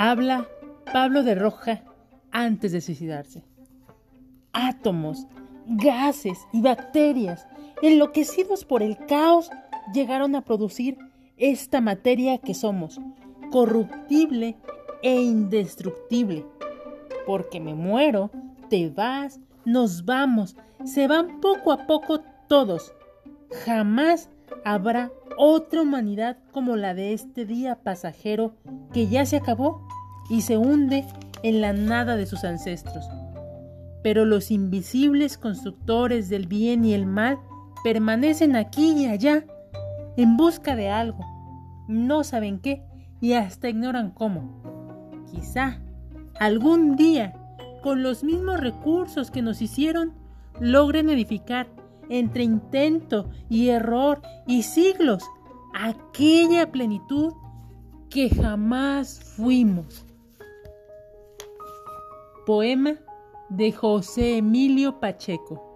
Habla Pablo de Roja antes de suicidarse. Átomos, gases y bacterias, enloquecidos por el caos, llegaron a producir esta materia que somos, corruptible e indestructible. Porque me muero, te vas, nos vamos, se van poco a poco todos. Jamás habrá otra humanidad como la de este día pasajero que ya se acabó y se hunde en la nada de sus ancestros. Pero los invisibles constructores del bien y el mal permanecen aquí y allá en busca de algo. No saben qué y hasta ignoran cómo. Quizá algún día, con los mismos recursos que nos hicieron, logren edificar entre intento y error y siglos aquella plenitud que jamás fuimos. Poema de José Emilio Pacheco.